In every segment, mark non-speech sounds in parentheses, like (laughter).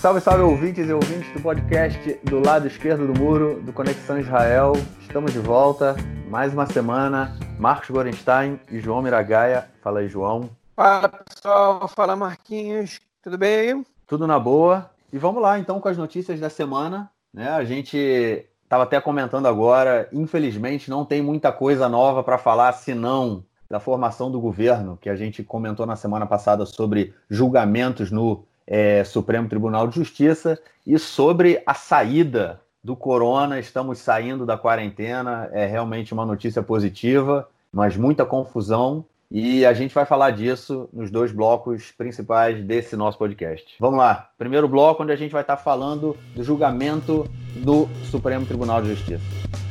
Salve, salve ouvintes e ouvintes do podcast do lado esquerdo do muro do Conexão Israel. Estamos de volta, mais uma semana. Marcos Gorenstein e João Miragaia. Fala aí, João. Fala pessoal, fala Marquinhos, tudo bem? Tudo na boa. E vamos lá então com as notícias da semana. Né? A gente estava até comentando agora, infelizmente não tem muita coisa nova para falar, senão da formação do governo, que a gente comentou na semana passada sobre julgamentos no é, Supremo Tribunal de Justiça e sobre a saída do corona. Estamos saindo da quarentena, é realmente uma notícia positiva, mas muita confusão. E a gente vai falar disso nos dois blocos principais desse nosso podcast. Vamos lá. Primeiro bloco, onde a gente vai estar falando do julgamento do Supremo Tribunal de Justiça.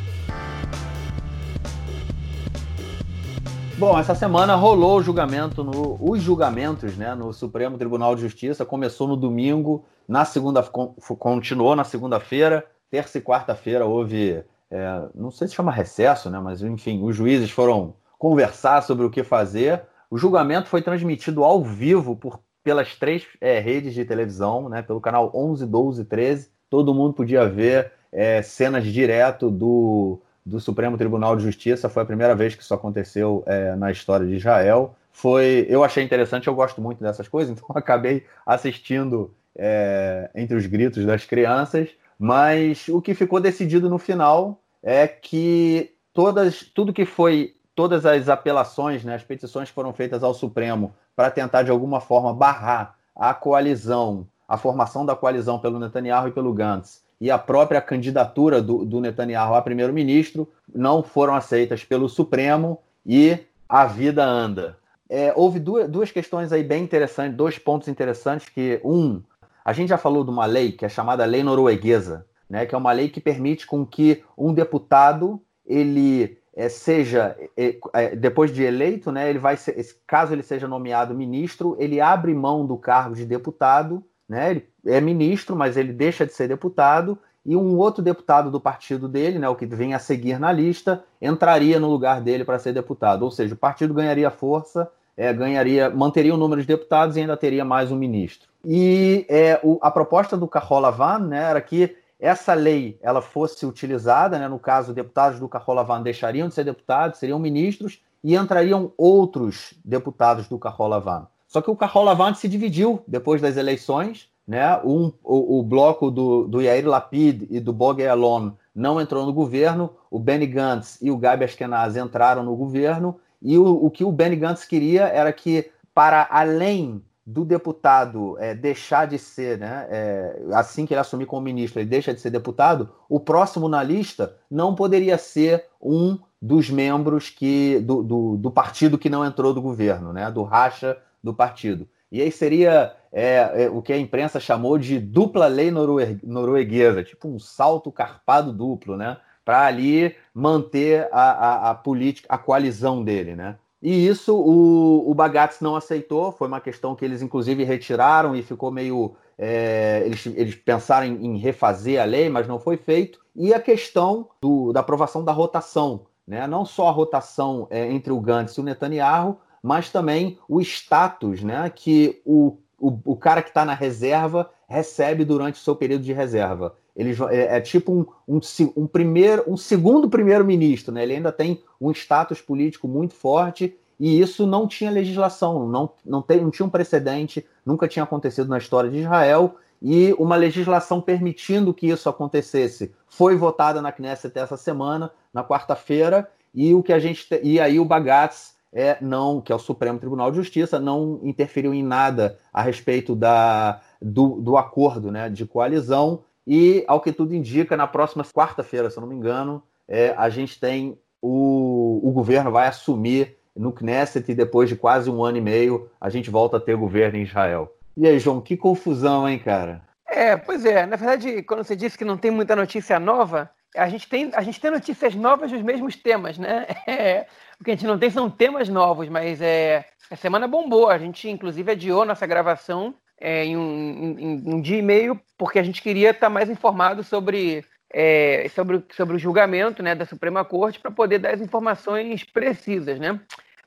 Bom, essa semana rolou o julgamento, no, os julgamentos né, no Supremo Tribunal de Justiça. Começou no domingo, na segunda, continuou na segunda-feira, terça e quarta-feira houve, é, não sei se chama recesso, né, mas enfim, os juízes foram conversar sobre o que fazer. O julgamento foi transmitido ao vivo por, pelas três é, redes de televisão, né, pelo canal 11, 12 e 13. Todo mundo podia ver é, cenas direto do do Supremo Tribunal de Justiça. Foi a primeira vez que isso aconteceu é, na história de Israel. Foi, eu achei interessante, eu gosto muito dessas coisas, (laughs) então acabei assistindo é, entre os gritos das crianças. Mas o que ficou decidido no final é que todas, tudo que foi, todas as apelações, né, as petições que foram feitas ao Supremo para tentar de alguma forma barrar a coalizão, a formação da coalizão pelo Netanyahu e pelo Gantz e a própria candidatura do, do Netanyahu a primeiro-ministro não foram aceitas pelo Supremo e a vida anda. É, houve duas, duas questões aí bem interessantes, dois pontos interessantes que, um, a gente já falou de uma lei que é chamada Lei Norueguesa, né, que é uma lei que permite com que um deputado, ele é, seja, é, é depois de eleito, né, ele vai ser, caso ele seja nomeado ministro, ele abre mão do cargo de deputado né? Ele é ministro, mas ele deixa de ser deputado e um outro deputado do partido dele, né, o que vem a seguir na lista, entraria no lugar dele para ser deputado. Ou seja, o partido ganharia força, é, ganharia, manteria o número de deputados e ainda teria mais um ministro. E é, o, a proposta do Carola Van né, era que essa lei ela fosse utilizada, né, no caso, deputados do Carola Van deixariam de ser deputados, seriam ministros e entrariam outros deputados do Carola Van. Só que o Carola Van se dividiu depois das eleições, né? Um, o, o bloco do, do Yair Lapid e do Bogue Alon não entrou no governo, o Benny Gantz e o Gabi Ashkenaz entraram no governo, e o, o que o Benny Gantz queria era que, para além do deputado é, deixar de ser, né, é, assim que ele assumir como ministro, ele deixa de ser deputado, o próximo na lista não poderia ser um dos membros que do, do, do partido que não entrou do governo, né, do racha do partido. E aí seria é, é, o que a imprensa chamou de dupla lei norue norueguesa, tipo um salto carpado duplo, né? Para ali manter a, a, a, política, a coalizão dele, né? E isso o, o Bagatz não aceitou, foi uma questão que eles inclusive retiraram e ficou meio. É, eles, eles pensaram em, em, refazer a lei, mas não foi feito. E a questão do, da aprovação da rotação, né? não só a rotação é, entre o Gantz e o Netanyahu, mas também o status né, que o, o, o cara que está na reserva recebe durante o seu período de reserva. Ele é, é tipo um, um, um, primeiro, um segundo primeiro-ministro, né? ele ainda tem um status político muito forte e isso não tinha legislação, não, não, tem, não tinha um precedente, nunca tinha acontecido na história de Israel, e uma legislação permitindo que isso acontecesse foi votada na Knesset essa semana, na quarta-feira, e o que a gente e aí o Bagatz é não, que é o Supremo Tribunal de Justiça, não interferiu em nada a respeito da, do, do acordo né, de coalizão. E, ao que tudo indica, na próxima quarta-feira, se eu não me engano, é, a gente tem o, o governo vai assumir no Knesset e depois de quase um ano e meio a gente volta a ter governo em Israel. E aí, João, que confusão, hein, cara? É, pois é. Na verdade, quando você disse que não tem muita notícia nova, a gente tem, a gente tem notícias novas dos mesmos temas, né? (laughs) É, o que a gente não tem são temas novos, mas é, a semana bombou. A gente, inclusive, adiou nossa gravação é, em, um, em, um, dia e meio, porque a gente queria estar mais informado sobre, é, sobre, sobre o julgamento né, da Suprema Corte para poder dar as informações precisas, né?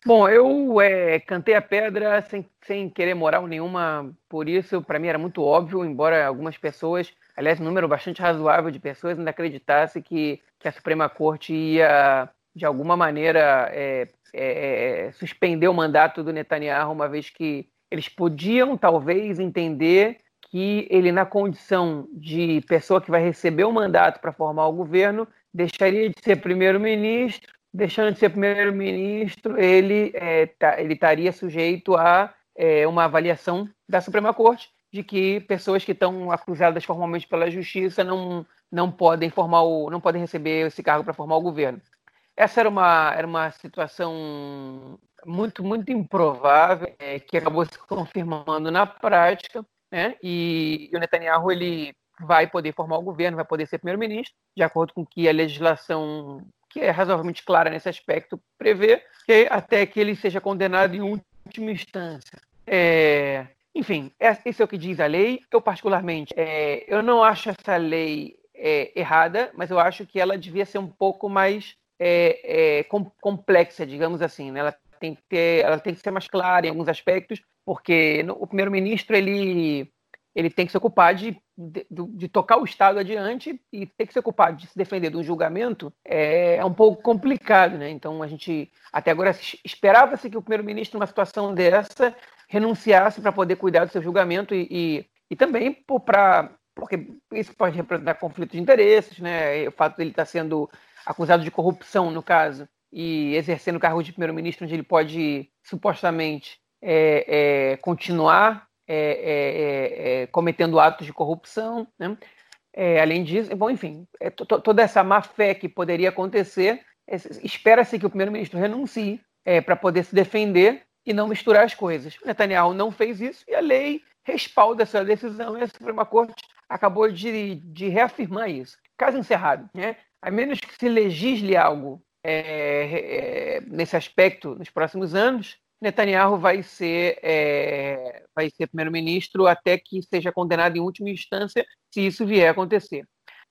Bom, eu é, cantei a pedra sem, sem querer moral nenhuma, por isso, para mim era muito óbvio, embora algumas pessoas, aliás, um número bastante razoável de pessoas ainda acreditasse que, que a Suprema Corte ia, de alguma maneira, é, é, é suspender o mandato do Netanyahu, uma vez que eles podiam, talvez, entender que ele, na condição de pessoa que vai receber o mandato para formar o governo, deixaria de ser primeiro-ministro deixando de ser primeiro-ministro, ele é, tá, ele estaria sujeito a é, uma avaliação da Suprema Corte de que pessoas que estão acusadas formalmente pela Justiça não, não podem formar o, não podem receber esse cargo para formar o governo. Essa era uma, era uma situação muito muito improvável é, que acabou se confirmando na prática, né? E, e o Netanyahu ele vai poder formar o governo, vai poder ser primeiro-ministro, de acordo com que a legislação que é razoavelmente clara nesse aspecto, prevê que até que ele seja condenado em última instância. É, enfim, é, esse é o que diz a lei. Eu, particularmente, é, eu não acho essa lei é, errada, mas eu acho que ela devia ser um pouco mais é, é, com, complexa, digamos assim. Né? Ela, tem que ter, ela tem que ser mais clara em alguns aspectos, porque no, o primeiro-ministro ele ele tem que se ocupar de, de, de, tocar o Estado adiante e tem que se ocupar de se defender de um julgamento é, é um pouco complicado, né? Então a gente até agora esperava-se que o primeiro-ministro numa situação dessa renunciasse para poder cuidar do seu julgamento e, e, e também para porque isso pode representar conflito de interesses, né? O fato dele estar sendo acusado de corrupção no caso e exercendo o cargo de primeiro-ministro onde ele pode supostamente é, é, continuar é, é, é, é, cometendo atos de corrupção, né? Além disso, bom, enfim, toda essa má fé que poderia acontecer, espera-se que o primeiro-ministro renuncie para poder se defender e não misturar as coisas. Netanyahu não fez isso e a lei respalda essa decisão e a Suprema Corte acabou de, de reafirmar isso. Caso encerrado, né? a menos que se legisle algo é, é, nesse aspecto nos próximos anos, Netanyahu vai ser, é, vai ser primeiro-ministro até que seja condenado em última instância, se isso vier a acontecer.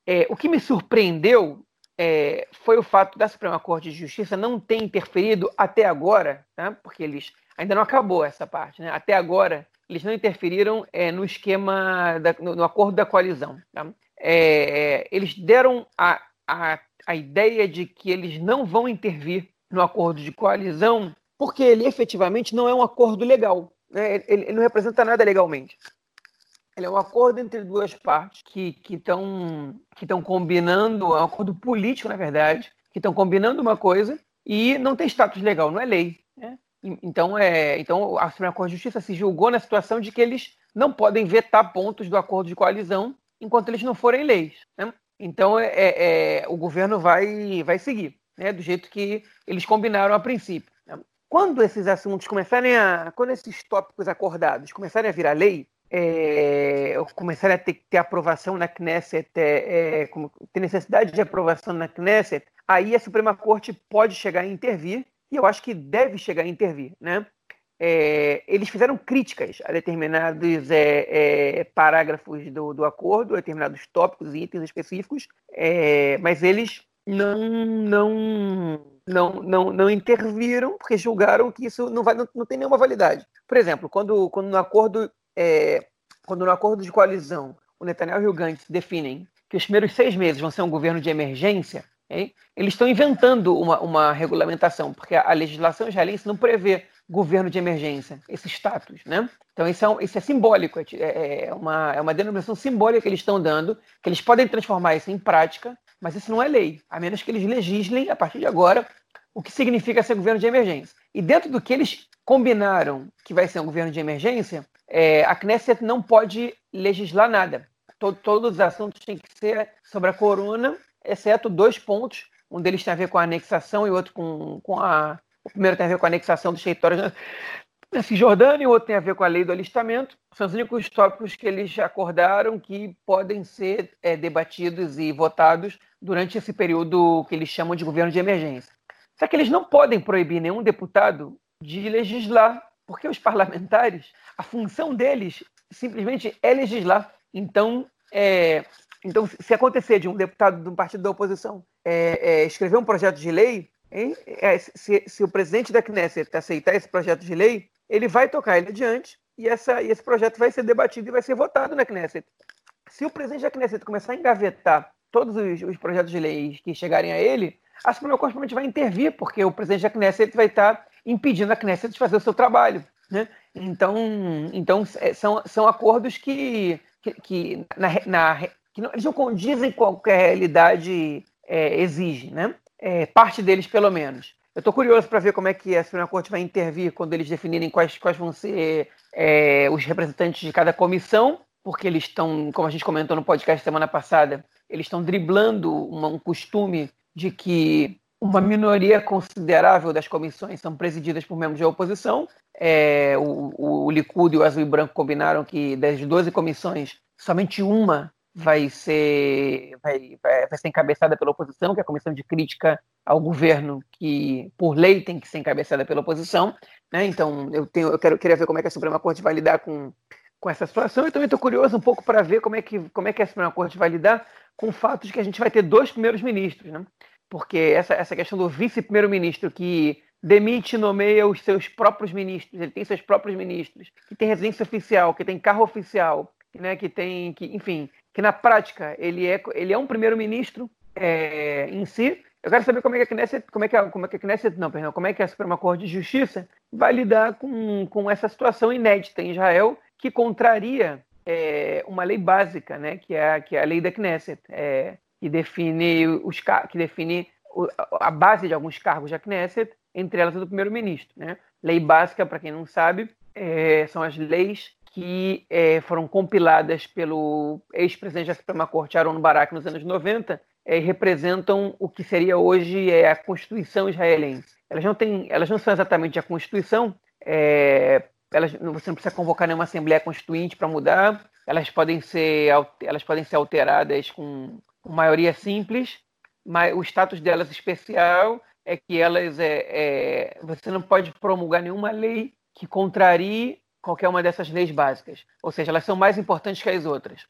É, o que me surpreendeu é, foi o fato da Suprema Corte de Justiça não ter interferido até agora, tá? porque eles ainda não acabou essa parte, né? até agora eles não interferiram é, no esquema, da, no, no, acordo da coalizão. Tá? É, eles deram a, a, a ideia de que eles não vão intervir no acordo de coalizão porque ele efetivamente não é um acordo legal. Né? Ele, ele, não representa nada legalmente. Ele é um acordo entre duas partes que estão que combinando, é um acordo político, na verdade, que estão combinando uma coisa e não tem status legal, não é lei. Né? Então, é, então a Suprema Corte de Justiça se julgou na situação de que eles não podem vetar pontos do acordo de coalizão enquanto eles não forem leis. Né? Então, é, é, o governo vai, vai seguir, né? do jeito que eles combinaram a princípio quando esses assuntos começarem a. Quando esses tópicos acordados começarem a virar lei, é, começarem a ter, ter aprovação na Knesset, é, é, ter necessidade de aprovação na Knesset, aí a Suprema Corte pode chegar a intervir, e eu acho que deve chegar a intervir. Né? É, eles fizeram críticas a determinados é, é, parágrafos do, do acordo, a determinados tópicos e itens específicos, mas eles não, não não, não, não interviram porque julgaram que isso não, vai, não, não tem nenhuma validade. Por exemplo, quando, quando, no acordo, é, quando no acordo de coalizão o Netanyahu e o Gantz definem que os primeiros seis meses vão ser um governo de emergência, okay? eles estão inventando uma, uma regulamentação, porque a, a legislação israelense não prevê governo de emergência, esse status, né? Então isso é, um, isso é simbólico, é, é, é, uma, é uma denominação simbólica que eles estão dando, que eles podem transformar isso em prática, mas isso não é lei, a menos que eles legislem, a partir de agora, o que significa ser governo de emergência. E dentro do que eles combinaram que vai ser um governo de emergência, é, a Knesset não pode legislar nada. Todo, todos os assuntos têm que ser sobre a corona, exceto dois pontos. Um deles tem a ver com a anexação e outro com, com a. O primeiro tem a ver com a anexação dos territórios na Cisjordânia e o outro tem a ver com a lei do alistamento. São os únicos tópicos que eles acordaram que podem ser é, debatidos e votados durante esse período que eles chamam de governo de emergência. Só que eles não podem proibir nenhum deputado de legislar, porque os parlamentares, a função deles simplesmente é legislar. Então, é, então se acontecer de um deputado de um partido da oposição é, é, escrever um projeto de lei é, se, se, o presidente da Knesset aceitar esse projeto de lei, ele vai tocar ele adiante e, essa, e esse projeto vai ser debatido e vai ser votado na Knesset. Se o presidente da Knesset começar a engavetar todos os, os projetos de lei que chegarem a ele, a Suprema Corte vai intervir, porque o presidente da Knesset vai estar impedindo a Knesset de fazer o seu trabalho. Né? Então, então é, são, são acordos que, que, que, na, na, que não, eles não condizem com o que a realidade é, exige, né? É, parte deles, pelo menos. Eu estou curioso para ver como é que a Suprema Corte vai intervir quando eles definirem quais, quais vão ser é, os representantes de cada comissão, porque eles estão, como a gente comentou no podcast semana passada, eles estão driblando uma, um costume de que uma minoria considerável das comissões são presididas por membros da oposição. É, o, o Likud e o Azul e Branco combinaram que das 12 comissões, somente uma vai ser, vai, vai, ser encabeçada pela oposição, que é a comissão de crítica ao governo, que por lei tem que ser encabeçada pela oposição. Né? Então, eu, tenho, eu quero, queria ver como é que a Suprema Corte vai lidar com, com essa situação. E também estou curioso um pouco para ver como é, que, como é que a Suprema Corte vai lidar com o fato de que a gente vai ter dois primeiros ministros. Né? Porque essa, essa questão do vice-primeiro-ministro que demite e nomeia os seus próprios ministros, ele tem seus próprios ministros, que tem residência oficial, que tem carro oficial, né, que tem, que, enfim, que na prática ele é, ele é um primeiro-ministro é, em si. Eu quero saber como é que a Knesset, como é que a, como é que a Knesset, não, perdão, como é que a Suprema Corte de Justiça vai lidar com, com essa situação inédita em Israel que contraria é, uma lei básica, né, que é, que é a lei da Knesset. É, que define, os, que define a base de alguns cargos da Knesset, entre elas a do primeiro-ministro. Né? Lei básica, para quem não sabe, é, são as leis que é, foram compiladas pelo ex-presidente da Suprema Corte, Aaron Barak, nos anos 90, é, representam o que seria hoje é, a Constituição israelense. Elas não, têm, elas não são exatamente a Constituição, é, elas, você não precisa convocar nenhuma Assembleia Constituinte para mudar, elas podem, ser, elas podem ser alteradas com com maioria simples, mas o status delas especial é que elas é, é, você não pode promulgar nenhuma lei que contrarie qualquer uma dessas leis básicas, ou seja, elas são mais importantes que as outras.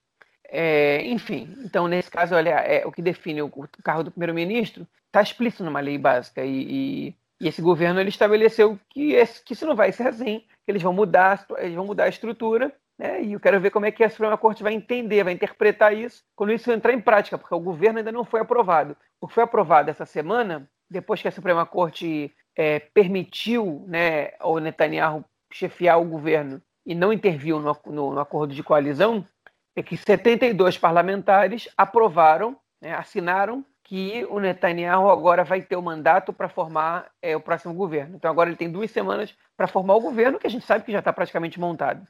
É, enfim, então nesse caso, olha, é, o que define o, o cargo do primeiro-ministro está explícito numa lei básica e, e, e, esse governo ele estabeleceu que, esse, que isso não vai ser assim, que eles vão mudar, eles vão mudar a estrutura né? E eu quero ver como é que a Suprema Corte vai entender, vai interpretar isso quando isso entrar em prática, porque o governo ainda não foi aprovado. O que foi aprovado essa semana, depois que a Suprema Corte é, permitiu né, ao Netanyahu chefiar o governo e não interviu no, no, no acordo de coalizão, é que 72 parlamentares aprovaram, né, assinaram que o Netanyahu agora vai ter o mandato para formar é, o próximo governo. Então agora ele tem duas semanas para formar o governo, que a gente sabe que já está praticamente montado.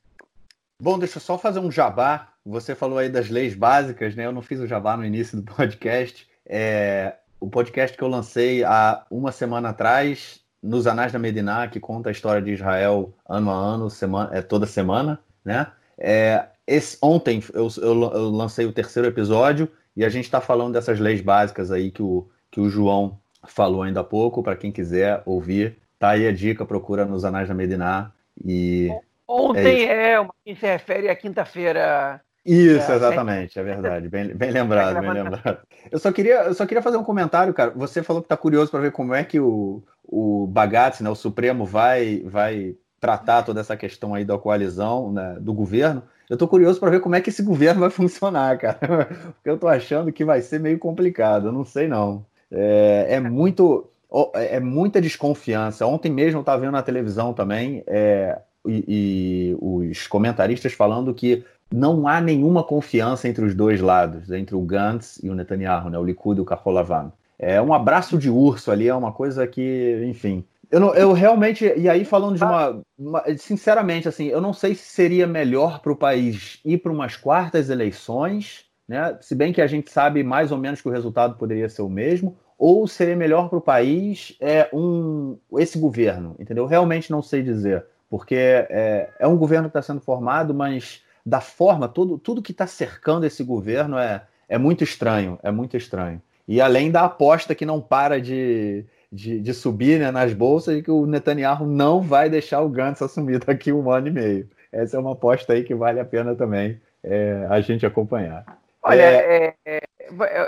Bom, deixa eu só fazer um jabá. Você falou aí das leis básicas, né? Eu não fiz o jabá no início do (laughs) podcast. É, o podcast que eu lancei há uma semana atrás, nos Anais da Mediná, que conta a história de Israel ano a ano, semana, é, toda semana, né? É, esse, ontem eu, eu, lancei o terceiro episódio e a gente está falando dessas leis básicas aí que o, que o João falou ainda há pouco. Para quem quiser ouvir, tá aí a dica, procura nos Anais da Mediná e Ontem é, é uma que se refere à quinta-feira. Isso, é, exatamente, é verdade. Bem, bem lembrado, bem lembrado. Eu só, queria, eu só queria fazer um comentário, cara. Você falou que está curioso para ver como é que o, o Bagatz, né, o Supremo, vai, vai tratar toda essa questão aí da coalizão né, do governo. Eu estou curioso para ver como é que esse (laughs) governo vai funcionar, cara. Porque eu estou achando que vai ser meio complicado. Eu não sei, não. É, é muito. É muita desconfiança. Ontem mesmo eu estava vendo na televisão também. É, e, e os comentaristas falando que não há nenhuma confiança entre os dois lados, entre o Gantz e o Netanyahu, né, o Likud e o Kaholavan. É um abraço de urso ali, é uma coisa que, enfim. Eu, não, eu realmente, e aí falando de uma, uma Sinceramente, assim, eu não sei se seria melhor para o país ir para umas quartas eleições, né? Se bem que a gente sabe mais ou menos que o resultado poderia ser o mesmo, ou seria melhor para o país é, um, esse governo, entendeu? Realmente não sei dizer porque é, é um governo que está sendo formado, mas da forma, tudo, tudo que está cercando esse governo é, é muito estranho, é muito estranho. E além da aposta que não para de, de, de subir né, nas bolsas e que o Netanyahu não vai deixar o Gantz assumir (laughs) daqui um ano e meio. Essa é uma aposta aí que vale a pena também é, a gente acompanhar. Olha, é... É,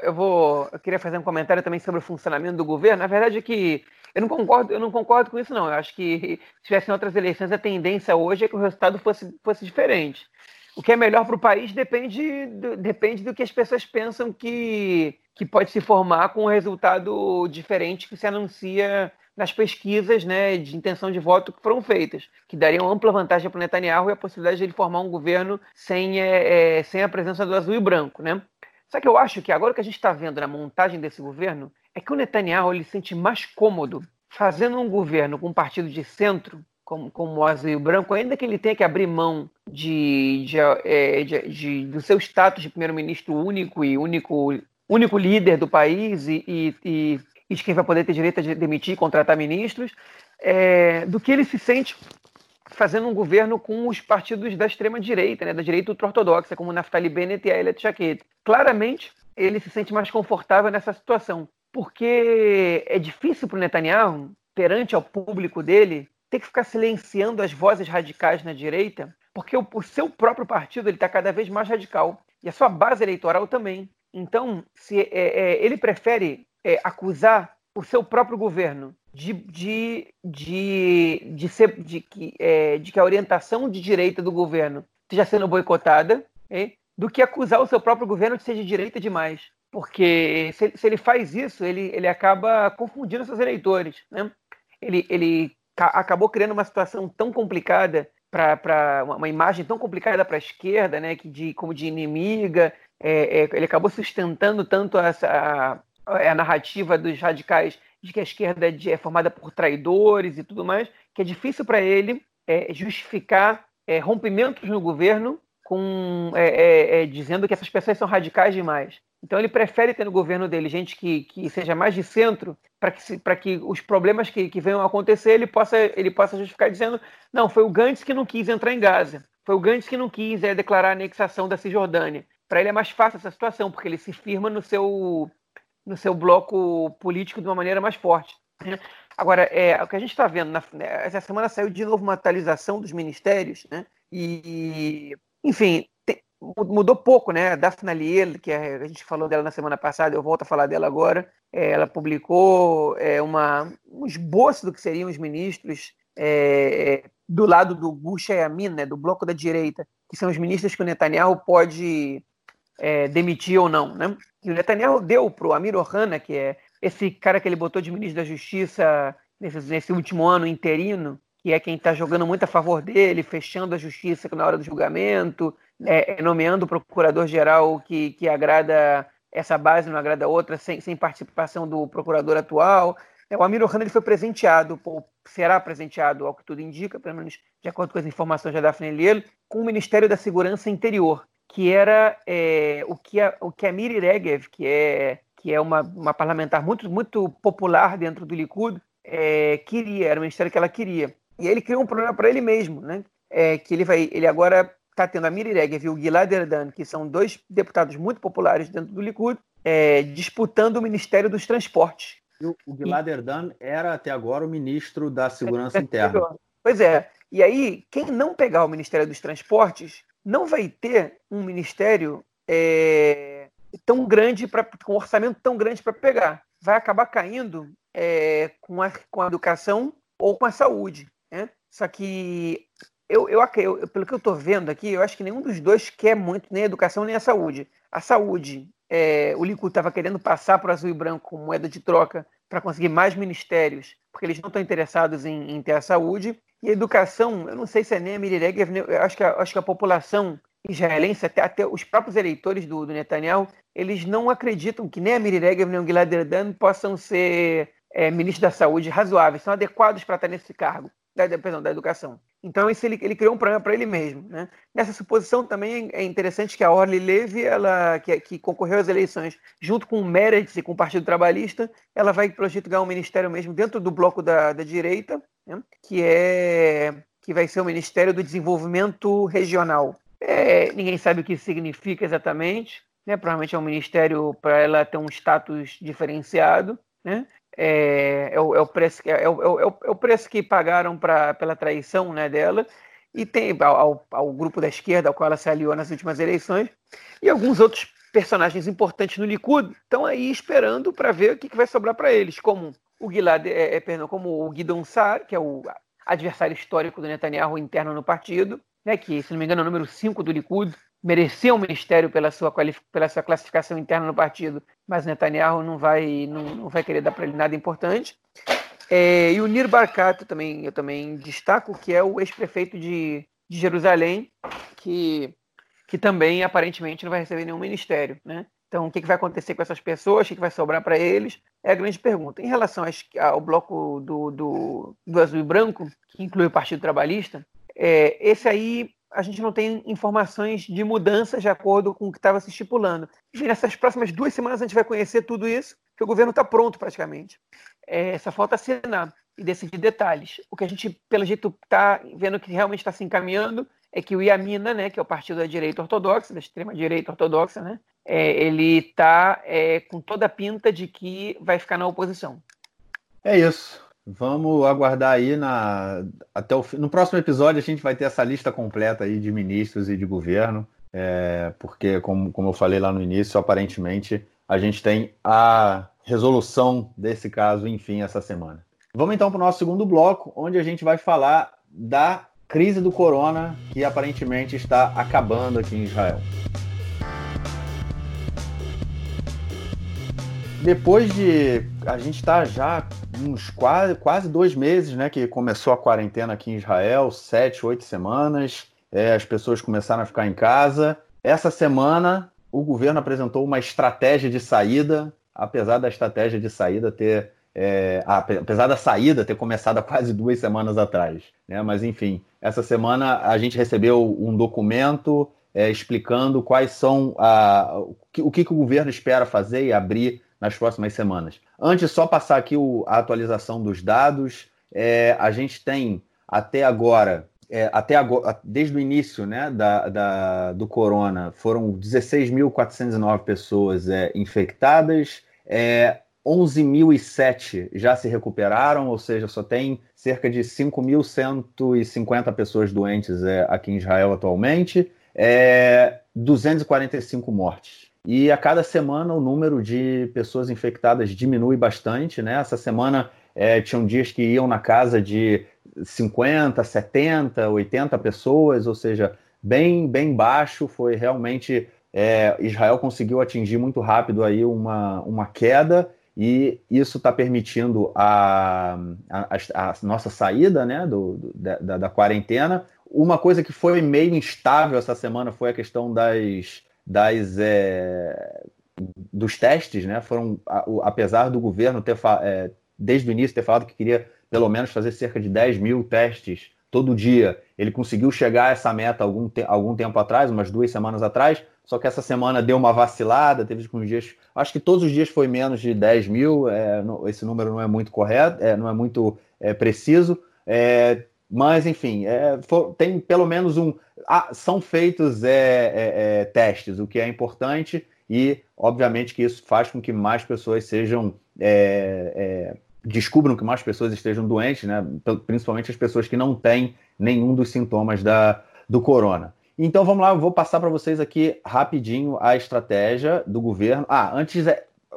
eu vou, eu queria fazer um comentário também sobre o funcionamento do governo. Na verdade é que eu não concordo, eu não concordo com isso não. Eu acho que se tivessem outras eleições a tendência hoje é que o resultado fosse, fosse diferente. O que é melhor para o país depende do, depende do que as pessoas pensam que, que pode se formar com um resultado diferente que se anuncia nas pesquisas né, de intenção de voto que foram feitas, que dariam ampla vantagem para o Netanyahu e a possibilidade de ele formar um governo sem, é, é, sem a presença do azul e branco. Né? Só que eu acho que agora que a gente está vendo na montagem desse governo, é que o Netanyahu ele se sente mais cômodo fazendo um governo com um partido de centro, como, como o azul e o branco, ainda que ele tenha que abrir mão de, de, é, de, de do seu status de primeiro-ministro único e único, único líder do país e, e, e e de quem vai poder ter direito a demitir e contratar ministros, é, do que ele se sente fazendo um governo com os partidos da extrema-direita, né, da direita ultra-ortodoxa, como Naftali Bennett e a Elet Jaquet. Claramente, ele se sente mais confortável nessa situação, porque é difícil para o Netanyahu, perante ao público dele, ter que ficar silenciando as vozes radicais na direita, porque o, o seu próprio partido está cada vez mais radical, e a sua base eleitoral também. Então, se é, é, ele prefere é, acusar o seu próprio governo de, de, de, de, ser, de, que, é, de que a orientação de direita do governo esteja sendo boicotada, é, do que acusar o seu próprio governo de ser de direita demais. Porque se, se ele faz isso, ele, ele acaba confundindo seus eleitores. Né? Ele, ele acabou criando uma situação tão complicada para uma imagem tão complicada para a esquerda, né, que de, como de inimiga, é, é, ele acabou sustentando tanto essa, é a narrativa dos radicais de que a esquerda é, formada por traidores e tudo mais, que é difícil para ele é, justificar é, rompimentos no governo com é, é, dizendo que essas pessoas são radicais demais. Então ele prefere ter no governo dele gente que, que seja mais de centro para que, que os problemas que, que venham a acontecer ele possa, ele possa justificar dizendo não, foi o Gantz que não quis entrar em Gaza, foi o Gantz que não quis declarar a anexação da Cisjordânia. Para ele é mais fácil essa situação, porque ele se firma no seu no seu bloco político de uma maneira mais forte. Né? Agora, é, o que a gente está vendo, na, né, essa semana saiu de novo uma atualização dos ministérios, né? e, enfim, mudou pouco, né? A Daphne Liel, que é, a gente falou dela na semana passada, eu volto a falar dela agora, é, ela publicou é, uma, um esboço do que seriam os ministros é, do lado do Gusha Yamin, né, do bloco da direita, que são os ministros que o Netanyahu pode é, demitir ou não. Né? E o Netanyahu deu para o Amir Ohana, que é esse cara que ele botou de ministro da Justiça nesse, nesse último ano interino, que é quem está jogando muito a favor dele, fechando a justiça na hora do julgamento, é, nomeando o procurador-geral que, que agrada essa base, não agrada outra, sem, sem participação do procurador atual. É, o Amir Ohana ele foi presenteado, ou será presenteado, ao que tudo indica, pelo menos de acordo com as informações da Daphne Liel, com o Ministério da Segurança Interior, que era é, o, que a, o que a Miri Regev, que é, que é uma, uma parlamentar muito, muito popular dentro do Likud, é, queria, era o ministério que ela queria. E ele criou um problema para ele mesmo, né? É, que ele vai, ele agora está tendo a Miri Regev e o Gilad Erdan, que são dois deputados muito populares dentro do Likud, é, disputando o Ministério dos Transportes. O, o Gilad Erdan era até agora o ministro da Segurança Interna. Pois é. E aí, quem não pegar o Ministério dos Transportes não vai ter um ministério é, tão grande, pra, com um orçamento tão grande para pegar. Vai acabar caindo é, com, a, com a educação ou com a saúde. Só que eu, eu, eu, pelo que eu estou vendo aqui, eu acho que nenhum dos dois quer muito nem a educação nem a saúde. A saúde, é, o Likud estava querendo passar para o azul e branco como moeda de troca para conseguir mais ministérios, porque eles não estão interessados em, em, ter a saúde. E a educação, eu não sei se é nem a Miri Regev, eu acho que a, acho que a população israelense, até, até os próprios eleitores do, do, Netanyahu, eles não acreditam que nem a Miri Regev nem o Gilad Erdan possam ser é, ministros da saúde razoáveis, são adequados para estar nesse cargo, da, perdão, da educação. Então, isso ele, ele criou um problema para ele mesmo. Né? Nessa suposição também é interessante que a Orly Levy, ela, que, que concorreu às eleições junto com o Meretz e com o Partido Trabalhista, ela vai, ganhar um ministério mesmo dentro do bloco da, da direita, né? que é que vai ser o Ministério do Desenvolvimento Regional. É, ninguém sabe o que isso significa exatamente. Né? Provavelmente é um ministério para ela ter um status diferenciado. Né? é, é, o, é, o, preço, é, é, o, é, o, preço que pagaram pra, pela traição né, dela, e tem ao, ao, grupo da esquerda ao qual ela se aliou nas últimas eleições, e alguns outros personagens importantes no Likud estão aí esperando para ver o que, que vai sobrar para eles, como o Gilad, é, é, perdão, como o Guidon Sar, que é o adversário histórico do Netanyahu interno no partido, né, que, se não me engano, é o número 5 do Likud, mereceu um ministério pela sua, pela sua classificação interna no partido, mas Netanyahu não vai, não, não vai querer dar para ele nada importante. É, e o Nir Barkat também, eu também destaco, que é o ex-prefeito de, de Jerusalém, que, que também aparentemente não vai receber nenhum ministério. Né? Então, o que, que vai acontecer com essas pessoas? O que, que vai sobrar para eles? É a grande pergunta. Em relação ao bloco do, do, do azul e branco, que inclui o Partido Trabalhista, é, esse aí a gente não tem informações de mudanças de acordo com o que estava se estipulando. E nessas próximas duas semanas a gente vai conhecer tudo isso, que o governo está pronto praticamente. É, só falta assinar e decidir detalhes. O que a gente, pelo jeito, está vendo que realmente está se encaminhando é que o Iamina, né, que é o partido da direita ortodoxa, da extrema-direita ortodoxa, né, é, ele está é, com toda a pinta de que vai ficar na oposição. É isso. Vamos aguardar aí na, até o, no próximo episódio a gente vai ter essa lista completa aí de ministros e de governo, é, porque como, como eu falei lá no início, aparentemente a gente tem a resolução desse caso, enfim, essa semana. Vamos então para o nosso segundo bloco, onde a gente vai falar da crise do corona que aparentemente está acabando aqui em Israel. Depois de. A gente está já uns quase, quase dois meses, né? Que começou a quarentena aqui em Israel, sete, oito semanas. É, as pessoas começaram a ficar em casa. Essa semana, o governo apresentou uma estratégia de saída, apesar da estratégia de saída ter. É, apesar da saída ter começado há quase duas semanas atrás. Né? Mas, enfim, essa semana a gente recebeu um documento é, explicando quais são a, o, que, o que o governo espera fazer e abrir nas próximas semanas. Antes, só passar aqui o, a atualização dos dados. É, a gente tem até agora, é, até agora, desde o início né, da, da do corona, foram 16.409 pessoas é, infectadas, é, 11.007 já se recuperaram, ou seja, só tem cerca de 5.150 pessoas doentes é, aqui em Israel atualmente, é, 245 mortes. E a cada semana o número de pessoas infectadas diminui bastante, né? Essa semana é, tinham dias que iam na casa de 50, 70, 80 pessoas, ou seja, bem, bem baixo. Foi realmente é, Israel conseguiu atingir muito rápido aí uma, uma queda e isso está permitindo a, a, a, nossa saída né, do, do da, da, quarentena. Uma coisa que foi meio instável essa semana foi a questão das das é, dos testes, né? Foram apesar do governo ter é, desde o início ter falado que queria pelo menos fazer cerca de 10 mil testes todo dia. Ele conseguiu chegar a essa meta algum, te algum tempo atrás, umas duas semanas atrás, só que essa semana deu uma vacilada, teve uns dias. Acho que todos os dias foi menos de 10 mil, é, esse número não é muito correto, é, não é muito é, preciso. Mas, enfim, é, for, tem pelo menos um. Ah, são feitos é, é, é, testes, o que é importante, e obviamente que isso faz com que mais pessoas sejam. É, é, descubram que mais pessoas estejam doentes, né? principalmente as pessoas que não têm nenhum dos sintomas da, do corona. Então vamos lá, eu vou passar para vocês aqui rapidinho a estratégia do governo. Ah, antes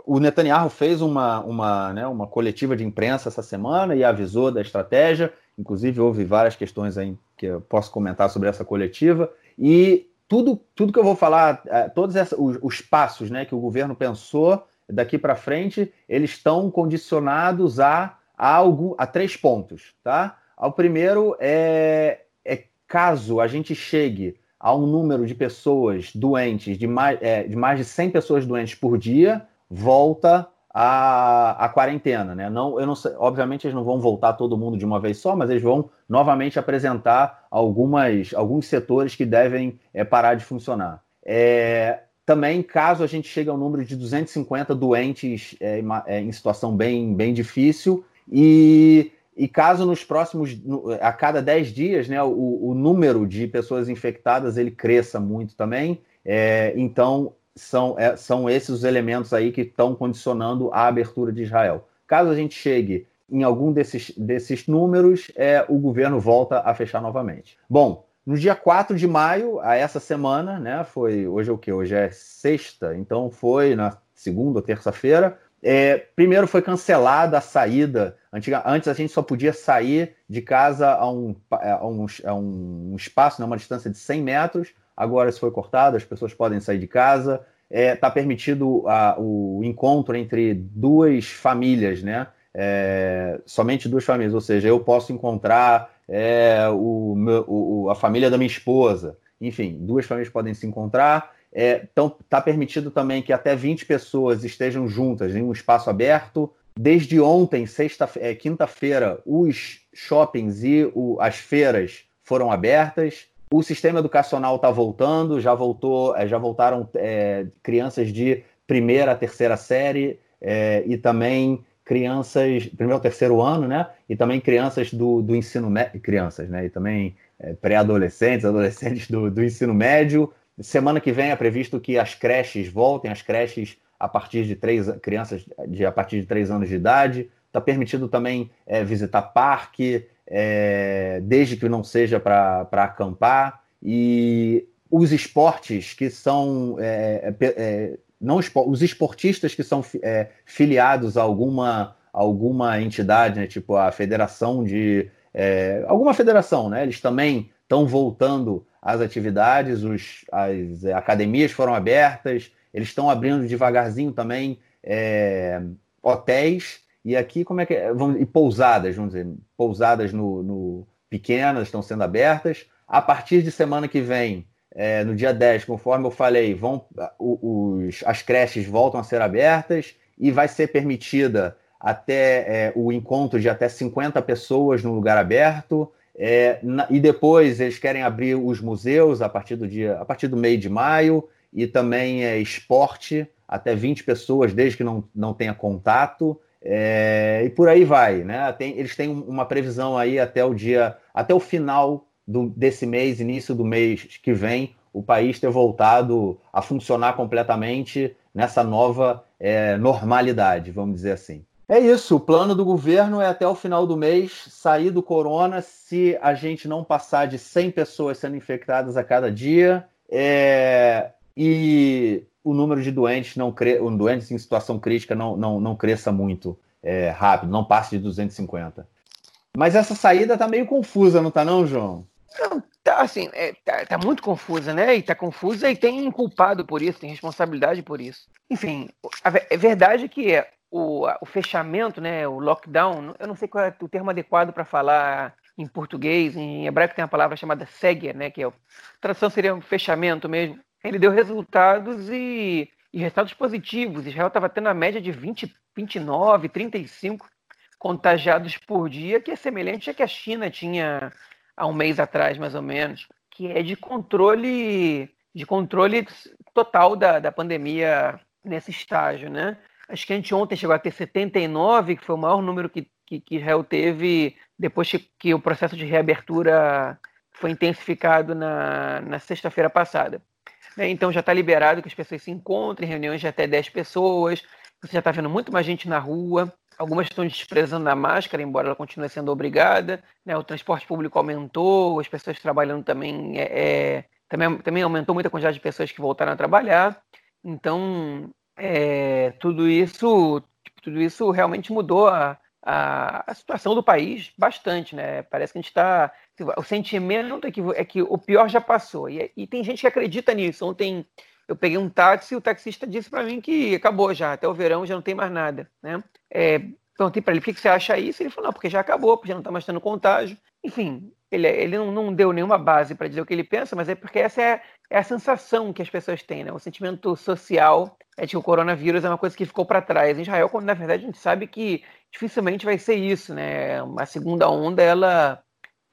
o Netanyahu fez uma, uma, né, uma coletiva de imprensa essa semana e avisou da estratégia. Inclusive, houve várias questões aí que eu posso comentar sobre essa coletiva. E tudo, tudo que eu vou falar, é, todos essa, os, os, passos né, que o governo pensou daqui para frente, eles estão condicionados a, a, algum, a três pontos. Tá? O primeiro é, é caso a gente chegue a um número de pessoas doentes, de mais, é, de mais de 100 pessoas doentes por dia, volta a, a quarentena, né? Não, eu não sei, obviamente eles não vão voltar todo mundo de uma vez só, mas eles vão novamente apresentar algumas, alguns setores que devem é, parar de funcionar. É, também, caso a gente chegue ao número de 250 doentes é, é, em situação bem, bem difícil, e, e caso nos próximos, a cada 10 dias, né, o, o número de pessoas infectadas ele cresça muito também, é, então são, é, são esses os elementos aí que estão condicionando a abertura de Israel. Caso a gente chegue em algum desses, desses números, é, o governo volta a fechar novamente. Bom, No dia 4 de maio, a essa semana, né? Foi. Hoje é o quê? Hoje é sexta, então foi na segunda ou terça-feira. É, primeiro foi cancelada a saída. Antiga, antes a gente só podia sair de casa a um, a um, a um espaço, né, uma distância de 100 metros. Agora isso foi cortado, as pessoas podem sair de casa. Está é, tá permitido a, o encontro entre duas famílias, né? É, somente duas famílias, ou seja, eu posso encontrar é, o, meu, o, a família da minha esposa. Enfim, duas famílias podem se encontrar. É, então, está permitido também que até 20 pessoas estejam juntas em um espaço aberto. Desde ontem, sexta, é, quinta-feira, os shoppings e o, as feiras foram abertas. O sistema educacional está voltando, já voltou, é, já voltaram é, crianças de primeira a terceira série é, e também crianças, primeiro terceiro ano, né? E também crianças do, do ensino médio, crianças, né? E também é, pré-adolescentes, adolescentes do, do ensino médio. Semana que vem é previsto que as creches voltem, as creches a partir de três crianças de a partir de três anos de idade. Está permitido também é, visitar parque, é, desde que não seja para acampar. E os esportes que são é, é, é não os esportistas que são é, filiados a alguma, alguma entidade, né, tipo a federação de. É, alguma federação, né? Eles também estão voltando às atividades, os, as academias foram abertas, eles estão abrindo devagarzinho também hotéis. E aqui, como é que é? Vamos, e pousadas, vamos dizer, pousadas no, no pequenas estão sendo abertas. A partir de semana que vem, é, no dia 10, conforme eu falei, vão, os, as creches voltam a ser abertas e vai ser permitida até é, o encontro de até 50 pessoas no lugar aberto. É, na, e depois eles querem abrir os museus a partir do dia, a partir do meio de maio, e também é, esporte, até 20 pessoas, desde que não, não tenha contato. É, e por aí vai, né? Tem, eles têm uma previsão aí até o dia, até o final do, desse mês, início do mês que vem, o país ter voltado a funcionar completamente nessa nova é, normalidade, vamos dizer assim. É isso, o plano do governo é até o final do mês sair do corona se a gente não passar de 100 pessoas sendo infectadas a cada dia é, e o número de doentes não cre... doentes em situação crítica não, não, não cresça muito é, rápido, não passe de 250. Mas essa saída tá meio confusa, não tá não, João? Não, tá assim, é, tá, tá, muito confusa, né? E tá confusa e tem culpado por isso, tem responsabilidade por isso. Enfim, a, é verdade que o, o fechamento, né, o lockdown, eu não sei qual é o termo adequado para falar em português, em hebraico tem uma palavra chamada seger, né, que é, a tradução seria um fechamento mesmo. Ele deu resultados e, e resultados positivos. Israel estava tendo a média de 20, 29, 35 contagiados por dia, que é semelhante a que a China tinha há um mês atrás, mais ou menos, que é de controle de controle total da, da pandemia nesse estágio, né? Acho que a gente ontem chegou a ter 79, que foi o maior número que, que, que Israel teve depois que, que o processo de reabertura foi intensificado na, na sexta-feira passada. Né? Então já está liberado que as pessoas se encontrem, reuniões de até 10 pessoas, você já está vendo muito mais gente na rua, Algumas estão desprezando a máscara, embora ela continue sendo obrigada. Né? O transporte público aumentou, as pessoas trabalhando também, é, é, também, também aumentou muito a quantidade de pessoas que voltaram a trabalhar. Então, é, tudo isso tudo isso realmente mudou a, a, a, situação do país bastante, né? Parece que a gente está. O sentimento é que, é que o pior já passou. E, e tem gente que acredita nisso. Ontem eu peguei um táxi e o taxista disse para mim que acabou já, até o verão já não tem mais nada, né? É, perguntei para ele, por que você acha isso? Ele falou, não, porque já acabou, porque já não está mais tendo contágio. Enfim, ele, ele não, não deu nenhuma base para dizer o que ele pensa, mas é porque essa é, é, a sensação que as pessoas têm, né? O sentimento social é de que o coronavírus é uma coisa que ficou para trás. Em Israel, quando na verdade a gente sabe que dificilmente vai ser isso, né? A segunda onda, ela,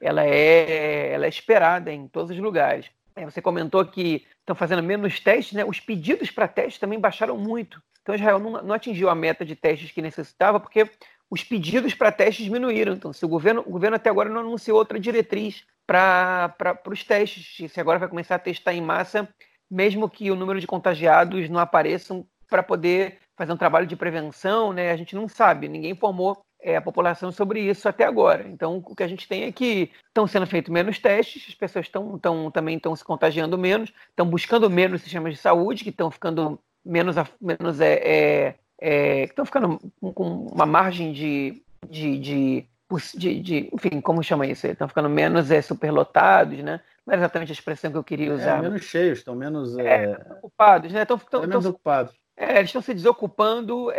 ela, é, ela é esperada em todos os lugares. Você comentou que estão fazendo menos testes, né? Os pedidos para testes também baixaram muito. Então Israel não, não, atingiu a meta de testes que necessitava, porque os pedidos para testes diminuíram. Então, se o governo, o governo até agora não anunciou outra diretriz para os testes, se agora vai começar a testar em massa, mesmo que o número de contagiados não apareçam para poder fazer um trabalho de prevenção, né? A gente não sabe, ninguém informou é, a população sobre isso até agora. Então, o que a gente tem é que estão sendo feitos menos testes, as pessoas estão, estão também estão se contagiando menos, estão buscando menos sistemas de saúde, que estão ficando menos, menos é, é, é estão ficando com uma margem de, de, de, de, de enfim, como chama isso? Estão ficando menos é, superlotados, né? Não é exatamente a expressão que eu queria é, usar. É, menos cheios, estão menos é, ocupados, né? Estão, menos ocupados. Eles estão se desocupando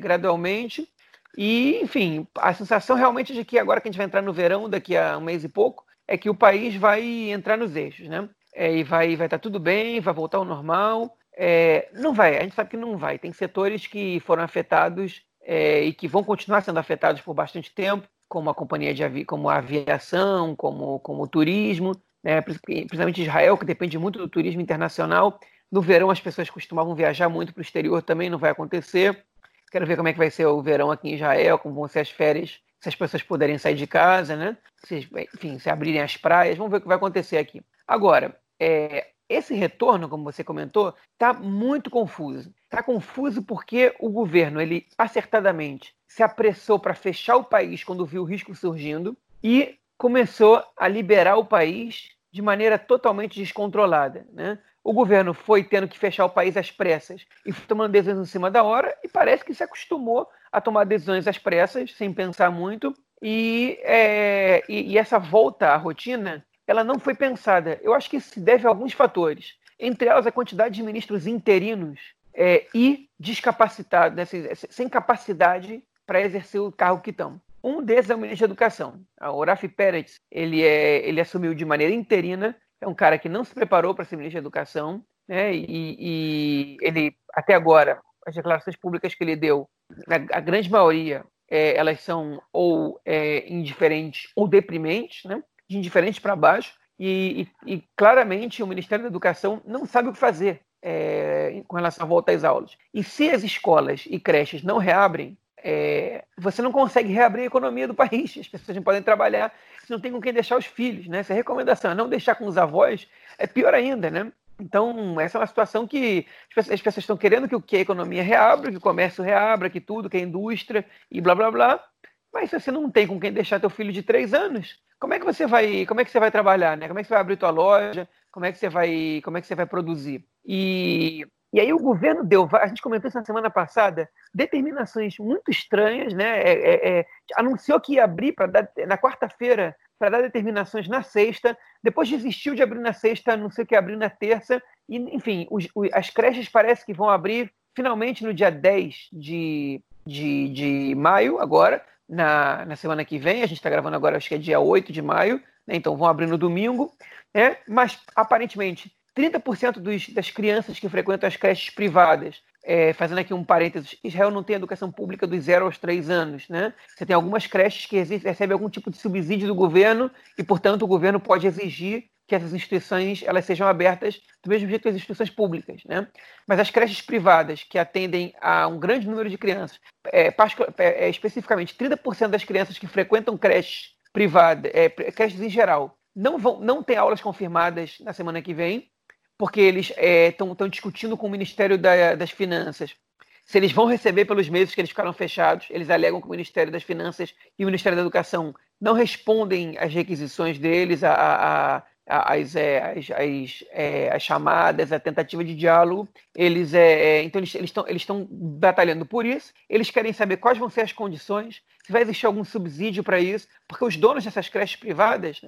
gradualmente e, enfim, a sensação realmente de que agora que a gente vai entrar no verão, daqui a um mês e pouco, é que o país vai entrar nos eixos, né? É, e vai vai estar tá tudo bem, vai voltar ao normal. É, não vai, a gente sabe que não vai. Tem setores que foram afetados é, e que vão continuar sendo afetados por bastante tempo, como a companhia de avi como a aviação, como, como o turismo, né? principalmente Israel, que depende muito do turismo internacional. No verão as pessoas costumavam viajar muito para o exterior, também não vai acontecer. Quero ver como é que vai ser o verão aqui em Israel, como vão ser as férias, se as pessoas puderem sair de casa, né? Se, enfim, se abrirem as praias, vamos ver o que vai acontecer aqui. Agora, é, esse retorno, como você comentou, está muito confuso. Está confuso porque o governo, ele acertadamente se apressou para fechar o país quando viu o risco surgindo e começou a liberar o país de maneira totalmente descontrolada. Né? O governo foi tendo que fechar o país às pressas e foi tomando decisões em cima da hora e parece que se acostumou a tomar decisões às pressas, sem pensar muito. E, é, e, e, essa volta à rotina, ela não foi pensada. Eu acho que se deve a alguns fatores. Entre elas, a quantidade de ministros interinos é, e discapacitados, né, sem capacidade para exercer o cargo que estão. Um desses é o ministro da Educação. A Oraf Pérez, ele, é, ele assumiu de maneira interina é um cara que não se preparou para ser ministro da Educação, né? E, e, ele, até agora, as declarações públicas que ele deu, a, a grande maioria, é, elas são ou é, indiferentes ou deprimentes, né? De indiferentes para baixo. E, e, e, claramente o Ministério da Educação não sabe o que fazer é, com relação à volta às aulas. E se as escolas e creches não reabrem, é, você não consegue reabrir a economia do (laughs) país. As pessoas não podem trabalhar se não tem com quem deixar os filhos, né? Se a recomendação é não deixar com os avós, é pior ainda, né? Então, essa é uma situação que as pessoas estão querendo que, que a economia reabra, que o comércio reabra, que tudo, que a indústria e blá blá blá. Mas se você não tem com quem deixar teu filho de três anos, como é que você vai, como é que você vai trabalhar, né? Como é que você vai abrir tua loja? Como é que você vai, como é que você vai produzir? E e aí o governo deu, a gente comentou isso na semana passada, determinações muito estranhas, né? É, é, é, anunciou que ia abrir dar, na quarta-feira para dar determinações na sexta, depois desistiu de abrir na sexta, anunciou que abrir na terça, e, enfim, os, os, as creches parece que vão abrir finalmente no dia 10 de, de, de maio, agora, na, na semana que vem, a gente está gravando agora, acho que é dia 8 de maio, né? então vão abrir no domingo, né? mas aparentemente 30% dos, das crianças que frequentam as creches privadas, é, fazendo aqui um parênteses, Israel não tem educação pública dos 0 aos 3 anos. Né? Você tem algumas creches que recebem algum tipo de subsídio do governo e, portanto, o governo pode exigir que essas instituições elas sejam abertas do mesmo jeito que as instituições públicas. Né? Mas as creches privadas, que atendem a um grande número de crianças, é, é, especificamente 30% das crianças que frequentam creches privadas, é, creches em geral, não, vão, não têm aulas confirmadas na semana que vem, porque eles estão é, discutindo com o Ministério da, das Finanças se eles vão receber pelos meses que eles ficaram fechados. Eles alegam que o Ministério das Finanças e o Ministério da Educação não respondem às requisições deles, as, é, as, as, é, as, chamadas, a tentativa de diálogo. Eles, é, é então, eles estão eles eles batalhando por isso. Eles querem saber quais vão ser as condições, se vai existir algum subsídio para isso, porque os donos dessas creches privadas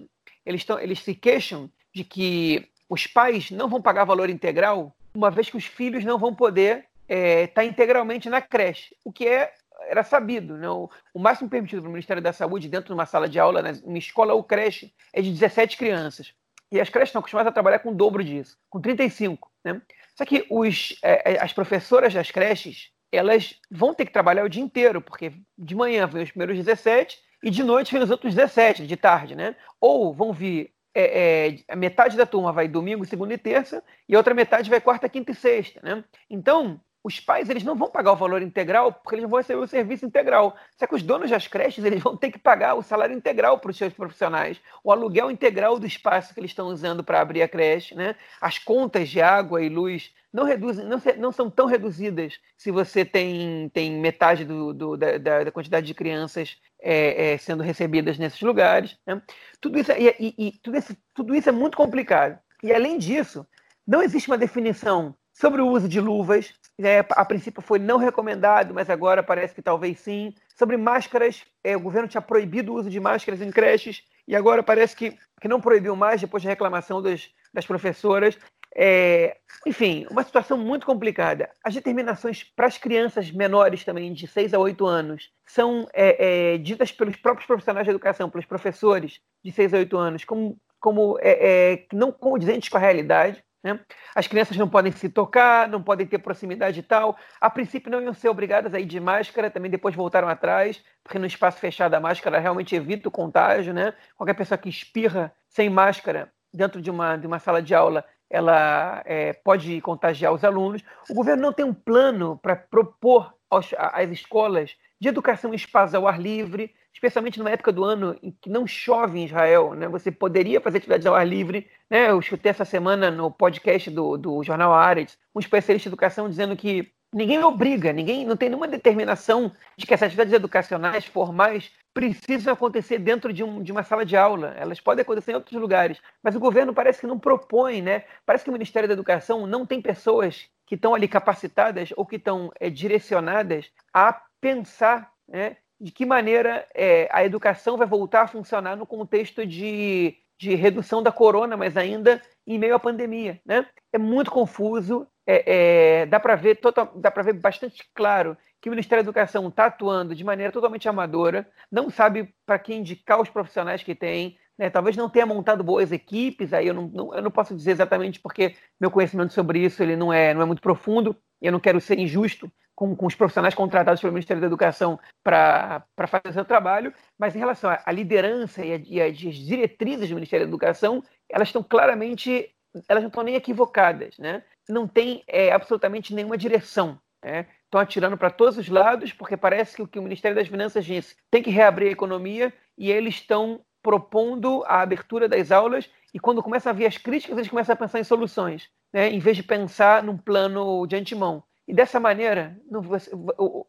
eles, tão, eles se queixam de que os pais não vão pagar valor integral, uma vez que os filhos não vão poder estar é, tá integralmente na creche, o que é era sabido. Né? O, o máximo permitido para o Ministério da Saúde, dentro de uma sala de aula, né, uma escola ou creche, é de 17 crianças. E as creches estão acostumadas a trabalhar com o dobro disso, com 35. Né? Só que os, é, é, as professoras das creches, elas vão ter que trabalhar o dia inteiro, porque de manhã vêm os primeiros 17 e de noite vêm os outros 17, de tarde. Né? Ou vão vir é, é, metade da turma vai domingo, segunda e terça, e a outra metade vai quarta, quinta e sexta. Né? Então, os pais eles não vão pagar o valor integral porque eles vão receber o serviço integral. Só que os donos das creches eles vão ter que pagar o salário integral para os seus profissionais, o aluguel integral do espaço que eles estão usando para abrir a creche, né? As contas de água e luz não reduzem, não, não são tão reduzidas se você tem, tem metade do, do da, da, quantidade de crianças é, é, sendo recebidas nesses lugares. Né? Tudo isso, é, e, e, tudo, isso, tudo isso é muito complicado. E além disso, não existe uma definição sobre o uso de luvas, é, a princípio foi não recomendado, mas agora parece que talvez sim. Sobre máscaras, é, o governo tinha proibido o uso de máscaras em creches e agora parece que, que não proibiu mais depois da reclamação das professoras. É, enfim, uma situação muito complicada. As determinações para as crianças menores também, de 6 a 8 anos, são é, é, ditas pelos próprios profissionais de educação, pelos professores de 6 a 8 anos, como, como é, é, não condizentes com a realidade. Né? As crianças não podem se tocar, não podem ter proximidade e tal. A princípio não iam ser obrigadas a ir de máscara, também depois voltaram atrás, porque no espaço fechado a máscara realmente evita o contágio. Né? Qualquer pessoa que espirra sem máscara dentro de uma, de uma sala de aula, ela é, pode contagiar os alunos. O governo não tem um plano para propor aos, às escolas de educação em ao ar livre, especialmente numa época do ano em que não chove em Israel, né? Você poderia fazer atividades ao ar livre, né? Eu escutei essa semana no podcast do, do jornal Ares, um especialista em educação dizendo que ninguém obriga, ninguém não tem nenhuma determinação de que essas atividades educacionais formais precisam acontecer dentro de, um, de, uma sala de aula. Elas podem acontecer em outros lugares, mas o governo parece que não propõe, né? Parece que o Ministério da Educação não tem pessoas que estão ali capacitadas ou que estão é, direcionadas a pensar né, de que maneira é, a educação vai voltar a funcionar no contexto de, de redução da corona, mas ainda em meio à pandemia. Né? É muito confuso, é, é, dá para ver, total, dá ver bastante claro que o Ministério da Educação está atuando de maneira totalmente amadora, não sabe para quem indicar os profissionais que tem, né? talvez não tenha montado boas equipes, aí eu não, não, eu não posso dizer exatamente porque meu conhecimento sobre isso ele não é, não é muito profundo, eu não quero ser injusto com, com os profissionais contratados pelo Ministério da Educação para fazer seu trabalho, mas em relação à liderança e, a, e as diretrizes do Ministério da Educação, elas estão claramente, elas não estão nem equivocadas, né? Não tem é, absolutamente nenhuma direção. Né? Estão atirando para todos os lados, porque parece que o que o Ministério das Finanças disse tem que reabrir a economia e eles estão propondo a abertura das aulas e quando começam a vir as críticas, eles começam a pensar em soluções, né? em vez de pensar num plano de antemão. E dessa maneira não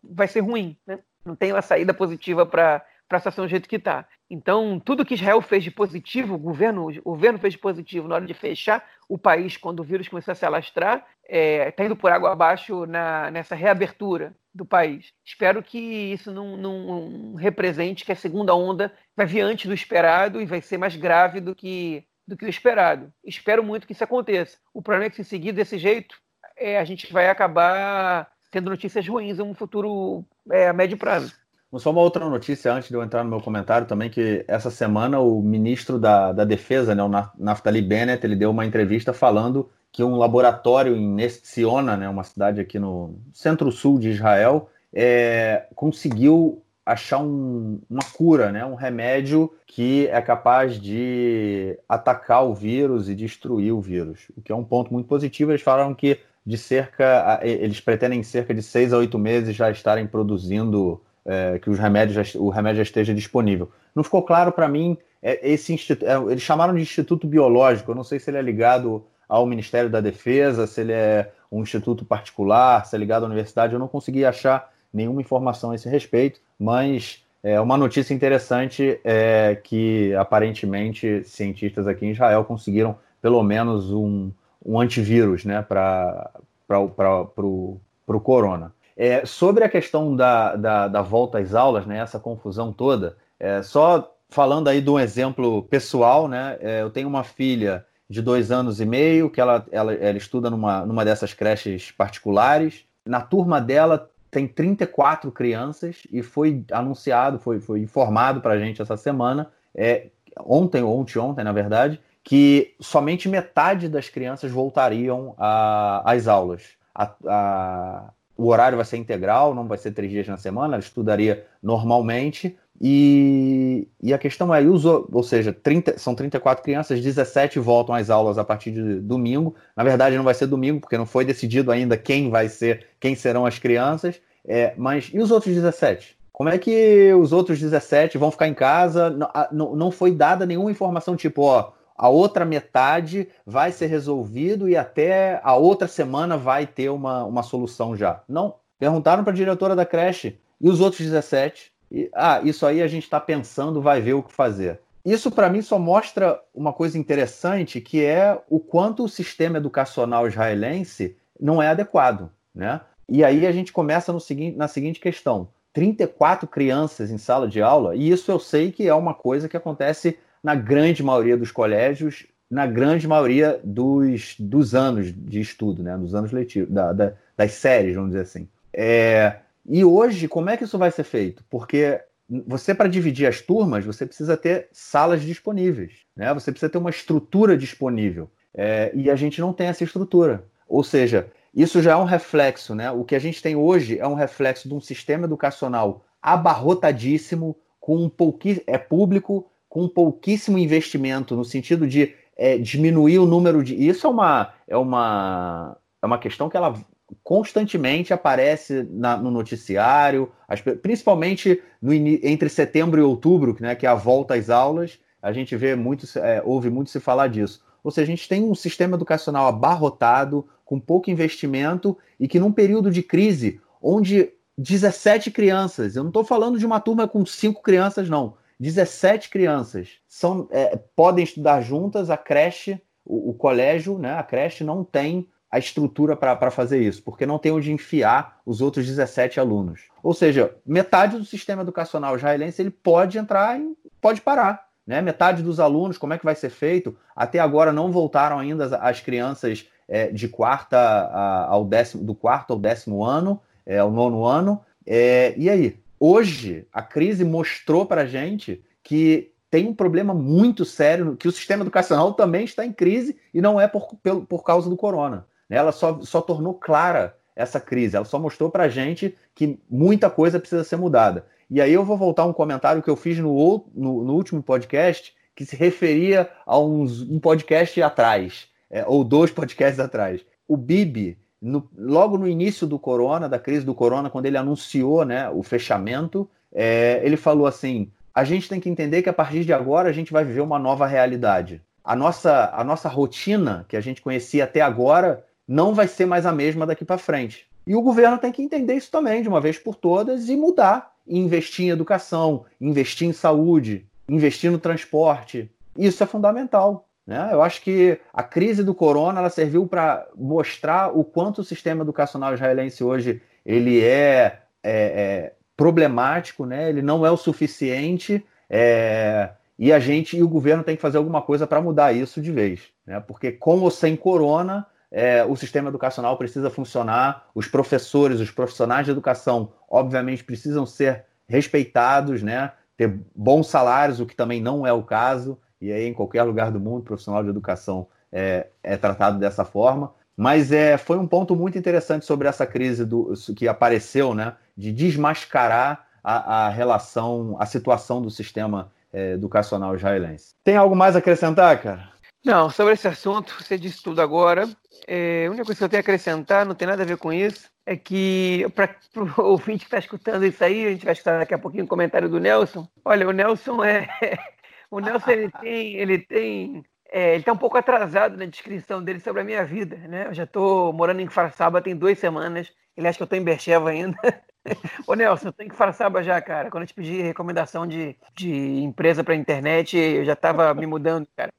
vai, ser ruim, né? Não tem uma saída positiva para a situação do jeito que está. Então, tudo que Israel fez de positivo, o governo, o governo fez de positivo na hora de fechar o país quando o vírus começou a se alastrar, está é, tá indo por água abaixo na, nessa reabertura do país. Espero que isso não, não represente que a segunda onda vai vir antes do esperado e vai ser mais grave do que, do que o esperado. Espero muito que isso aconteça. O problema é que se seguir desse jeito, é, a gente vai acabar tendo notícias ruins em um futuro é, a médio prazo. Só uma outra notícia antes de eu entrar no meu comentário também, que essa semana o ministro da, da Defesa, né, o Naftali Bennett, ele deu uma entrevista falando que um laboratório em Nestiona, né, uma cidade aqui no centro-sul de Israel, é, conseguiu achar um, uma cura, né, um remédio que é capaz de atacar o vírus e destruir o vírus, o que é um ponto muito positivo. Eles falaram que de cerca, eles pretendem em cerca de seis a oito meses já estarem produzindo, é, que os remédios o remédio já esteja disponível. Não ficou claro para mim, é, esse instituto, é, eles chamaram de Instituto Biológico, eu não sei se ele é ligado ao Ministério da Defesa, se ele é um instituto particular, se é ligado à universidade, eu não consegui achar nenhuma informação a esse respeito, mas é uma notícia interessante é que aparentemente cientistas aqui em Israel conseguiram pelo menos um, um antivírus né, para o corona. É, sobre a questão da, da, da, volta às aulas, né, essa confusão toda, é, só falando aí de um exemplo pessoal, né, é, eu tenho uma filha de dois anos e meio, que ela, ela, ela estuda numa, numa dessas creches particulares. Na turma dela tem 34 crianças e foi anunciado, foi, foi informado para a gente essa semana, é, ontem ou ontem, ontem, na verdade, que somente metade das crianças voltariam às aulas. A, a, o horário vai ser integral, não vai ser três dias na semana, ela estudaria normalmente, E, e a questão é, os, ou seja, 30, são 34 crianças, 17 voltam às aulas a partir de domingo. Na verdade, não vai ser domingo, porque não foi decidido ainda quem vai ser, quem serão as crianças. É, mas e os outros 17? Como é que os outros 17 vão ficar em casa? Não, não, não foi dada nenhuma informação tipo, ó, a outra metade vai ser resolvido e até a outra semana vai ter uma, uma solução já. Não. Perguntaram para a diretora da creche e os outros 17. E, ah, isso aí a gente está pensando, vai ver o que fazer. Isso para mim só mostra uma coisa interessante, que é o quanto o sistema educacional israelense não é adequado, né? E aí a gente começa no seguinte, na seguinte questão: 34 crianças em sala de aula, e isso eu sei que é uma coisa que acontece na grande maioria dos colégios, na grande maioria dos, dos anos de estudo, né? Dos anos letivos, da, da, das séries, vamos dizer assim. É, e hoje, como é que isso vai ser feito? Porque você, para dividir as turmas, você precisa ter salas disponíveis, né? Você precisa ter uma estrutura disponível. É, e a gente não tem essa estrutura. Ou seja, isso já é um reflexo, né? O que a gente tem hoje é um reflexo de um sistema educacional abarrotadíssimo, com um pouquíssimo, é público, com pouquíssimo investimento, no sentido de é, diminuir o número de. Isso é uma, é uma, é uma questão que ela constantemente aparece na, no noticiário, as, principalmente no, entre setembro e outubro, né, que é a volta às aulas, a gente vê muito, é, ouve muito se falar disso. Ou seja, a gente tem um sistema educacional abarrotado, com pouco investimento, e que num período de crise, onde 17 crianças, eu não estou falando de uma turma com cinco crianças, não. 17 crianças são, é, podem estudar juntas, a creche, o, o colégio, né, a creche não tem a estrutura para fazer isso, porque não tem onde enfiar os outros 17 alunos. Ou seja, metade do sistema educacional israelense ele pode entrar e pode parar. Né? Metade dos alunos, como é que vai ser feito? Até agora não voltaram ainda as crianças é, de quarta a, ao décimo, do quarto ao décimo ano, é, ao nono ano. É, e aí? Hoje, a crise mostrou para a gente que tem um problema muito sério, que o sistema educacional também está em crise e não é por, por, por causa do corona. Né? Ela só, só tornou clara essa crise, ela só mostrou para a gente que muita coisa precisa ser mudada. E aí eu vou voltar a um comentário que eu fiz no, no, no último podcast, que se referia a uns, um podcast atrás, é, ou dois podcasts atrás. O Bibi, no, logo no início do corona, da crise do corona, quando ele anunciou né, o fechamento, é, ele falou assim: a gente tem que entender que a partir de agora a gente vai viver uma nova realidade. A nossa, a nossa rotina que a gente conhecia até agora não vai ser mais a mesma daqui para frente. E o governo tem que entender isso também, de uma vez por todas, e mudar. Investir em educação, investir em saúde, investir no transporte. Isso é fundamental. Né? Eu acho que a crise do corona ela serviu para mostrar o quanto o sistema educacional israelense hoje ele é, é, é problemático, né? ele não é o suficiente. É, e a gente e o governo tem que fazer alguma coisa para mudar isso de vez. Né? Porque com ou sem corona, é, o sistema educacional precisa funcionar, os professores, os profissionais de educação, obviamente, precisam ser respeitados, né? ter bons salários, o que também não é o caso, e aí em qualquer lugar do mundo, profissional de educação é, é tratado dessa forma. Mas é, foi um ponto muito interessante sobre essa crise do, que apareceu, né, de desmascarar a, a relação, a situação do sistema é, educacional israelense. Tem algo mais a acrescentar, cara? Não, sobre esse assunto, você disse tudo agora. É, a única coisa que eu tenho a acrescentar, não tem nada a ver com isso, é que para o (laughs) ouvinte que está escutando isso aí, a gente vai escutar daqui a pouquinho o comentário do Nelson. Olha, o Nelson é. (laughs) o Nelson ele tem. Ele tem é, ele está um pouco atrasado na descrição dele sobre a minha vida, né? Eu já estou morando em Farsaba tem duas semanas. Ele acha que eu estou em Bercheva ainda. (laughs) Ô Nelson, eu tenho que Farsaba já, cara. Quando eu te pedi recomendação de, de empresa para internet, eu já estava me mudando, cara.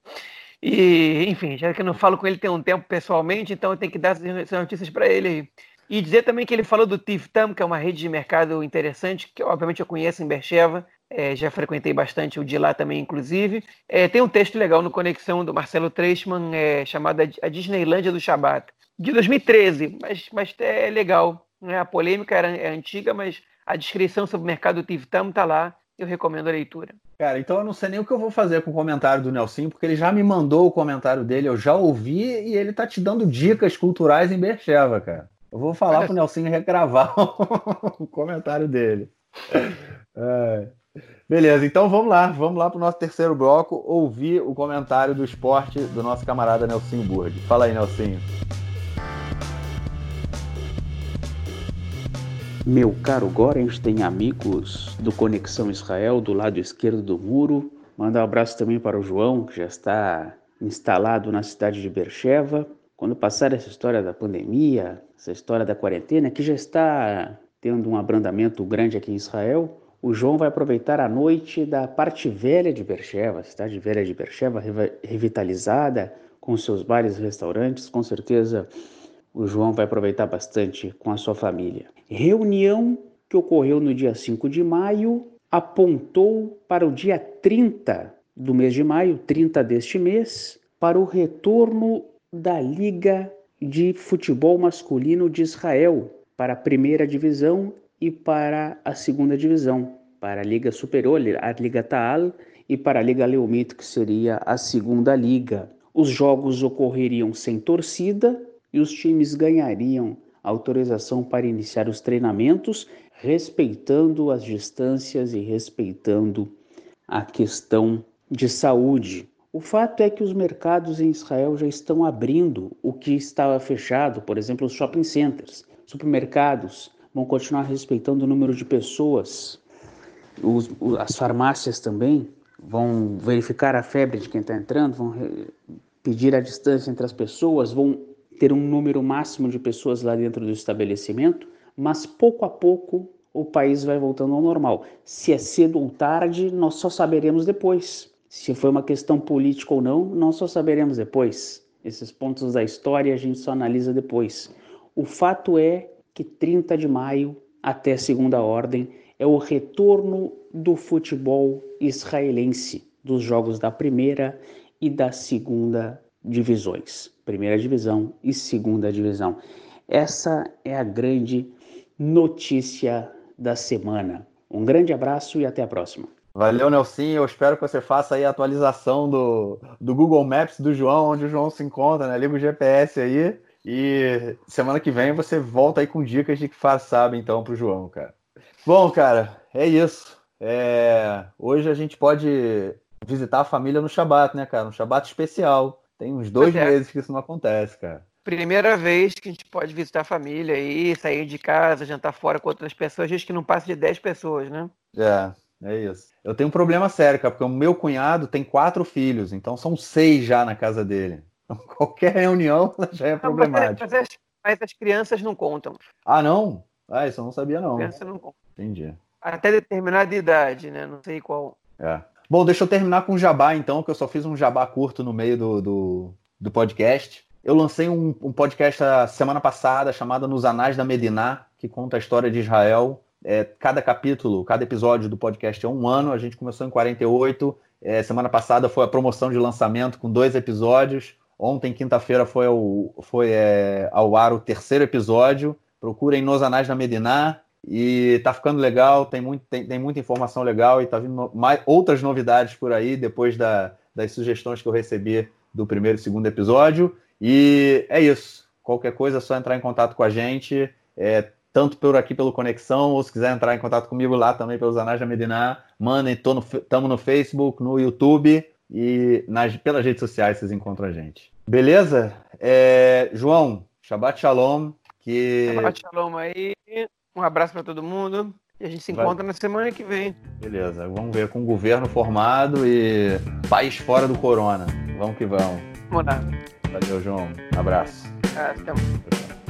E, enfim, já que eu não falo com ele tem um tempo pessoalmente, então eu tenho que dar essas notícias para ele. E dizer também que ele falou do Tiftam, que é uma rede de mercado interessante, que obviamente eu conheço em Bercheva, é, já frequentei bastante o de lá também, inclusive. É, tem um texto legal no Conexão do Marcelo Treisman, é, chamado A Disneylândia do Shabat, de 2013, mas, mas é legal. Né? A polêmica era, é antiga, mas a descrição sobre o mercado Tiftam está lá eu recomendo a leitura. Cara, então eu não sei nem o que eu vou fazer com o comentário do Nelson, porque ele já me mandou o comentário dele, eu já ouvi e ele tá te dando dicas culturais em Bercheva, cara. Eu vou falar Olha... pro Nelson regravar (laughs) o comentário dele. É. Beleza, então vamos lá, vamos lá para o nosso terceiro bloco, ouvir o comentário do esporte do nosso camarada Nelsinho Burg. Fala aí, Nelsinho. Meu caro Gorens, tem amigos do Conexão Israel do lado esquerdo do muro. Manda um abraço também para o João, que já está instalado na cidade de Bercheva. Quando passar essa história da pandemia, essa história da quarentena, que já está tendo um abrandamento grande aqui em Israel, o João vai aproveitar a noite da parte velha de Bercheva, cidade velha de Bercheva, revitalizada, com seus bares e restaurantes. Com certeza o João vai aproveitar bastante com a sua família. Reunião que ocorreu no dia 5 de maio apontou para o dia 30 do mês de maio, 30 deste mês, para o retorno da Liga de Futebol Masculino de Israel para a primeira divisão e para a segunda divisão, para a Liga Superior, a Liga Taal, e para a Liga Leumit, que seria a segunda liga. Os jogos ocorreriam sem torcida e os times ganhariam autorização para iniciar os treinamentos, respeitando as distâncias e respeitando a questão de saúde. O fato é que os mercados em Israel já estão abrindo o que estava fechado, por exemplo, os shopping centers, supermercados vão continuar respeitando o número de pessoas. Os, as farmácias também vão verificar a febre de quem está entrando, vão pedir a distância entre as pessoas, vão ter um número máximo de pessoas lá dentro do estabelecimento, mas pouco a pouco o país vai voltando ao normal. Se é cedo ou tarde, nós só saberemos depois. Se foi uma questão política ou não, nós só saberemos depois. Esses pontos da história a gente só analisa depois. O fato é que 30 de maio, até segunda ordem, é o retorno do futebol israelense, dos jogos da primeira e da segunda divisões. Primeira divisão e segunda divisão. Essa é a grande notícia da semana. Um grande abraço e até a próxima. Valeu, Nelson. Eu espero que você faça aí a atualização do, do Google Maps do João, onde o João se encontra, né? Liga o GPS aí. E semana que vem você volta aí com dicas de que faz sabe, então, pro João, cara. Bom, cara, é isso. É... Hoje a gente pode visitar a família no Shabat, né, cara? Um Shabat especial. Tem uns dois é. meses que isso não acontece, cara primeira vez que a gente pode visitar a família e sair de casa, jantar fora com outras pessoas, gente que não passa de 10 pessoas, né? É, é isso. Eu tenho um problema sério, cara, porque o meu cunhado tem quatro filhos, então são seis já na casa dele. Então, (laughs) qualquer reunião (laughs) já é problemática. Mas, mas, mas, as crianças não contam. Ah, não? Ah, isso eu não sabia, não. Criança não conta. Entendi. Até determinada idade, né? Não sei qual. É. Bom, deixa eu terminar com um jabá, então, que eu só fiz um jabá curto no meio do, do, do podcast. Eu lancei um, um, podcast a semana passada chamado Nos Anais da Mediná, que conta a história de Israel. É, cada capítulo, cada episódio do podcast é um ano. A gente começou em 48. É, semana passada foi a promoção de lançamento com dois episódios. Ontem, quinta-feira, foi, ao, foi é, ao ar o terceiro episódio. Procurem Nos Anais da Mediná. E tá ficando legal, tem, muito, tem, tem muita informação legal e tá vindo mais, outras novidades por aí depois da, das sugestões que eu recebi do primeiro e segundo episódio. E é isso. Qualquer coisa é só entrar em contato com a gente, é, tanto por aqui pelo Conexão, ou se quiser entrar em contato comigo lá também pelos Anais da Medina, mandem, estamos no Facebook, no YouTube e nas, pelas redes sociais vocês encontram a gente. Beleza? É, João, Shabbat Shalom. Que... Shabbat Shalom aí. Um abraço para todo mundo. E a gente se encontra Vai. na semana que vem. Beleza, vamos ver com o governo formado e país fora do corona. Vamos que vamos. Vamos lá. Valeu, João. Um abraço. Até mais.